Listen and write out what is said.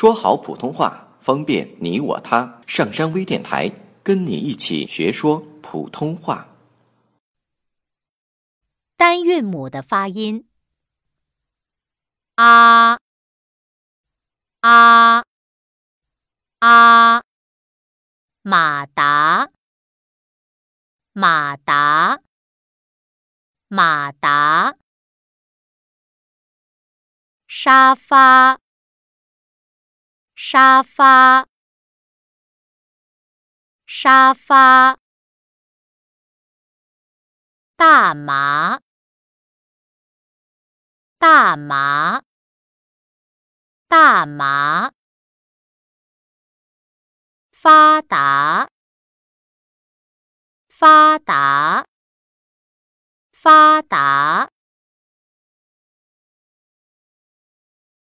说好普通话，方便你我他。上山微电台跟你一起学说普通话。单韵母的发音：啊啊啊，马达马达马达，沙发。沙发，沙发，大麻，大麻，大麻，发达，发达，发达。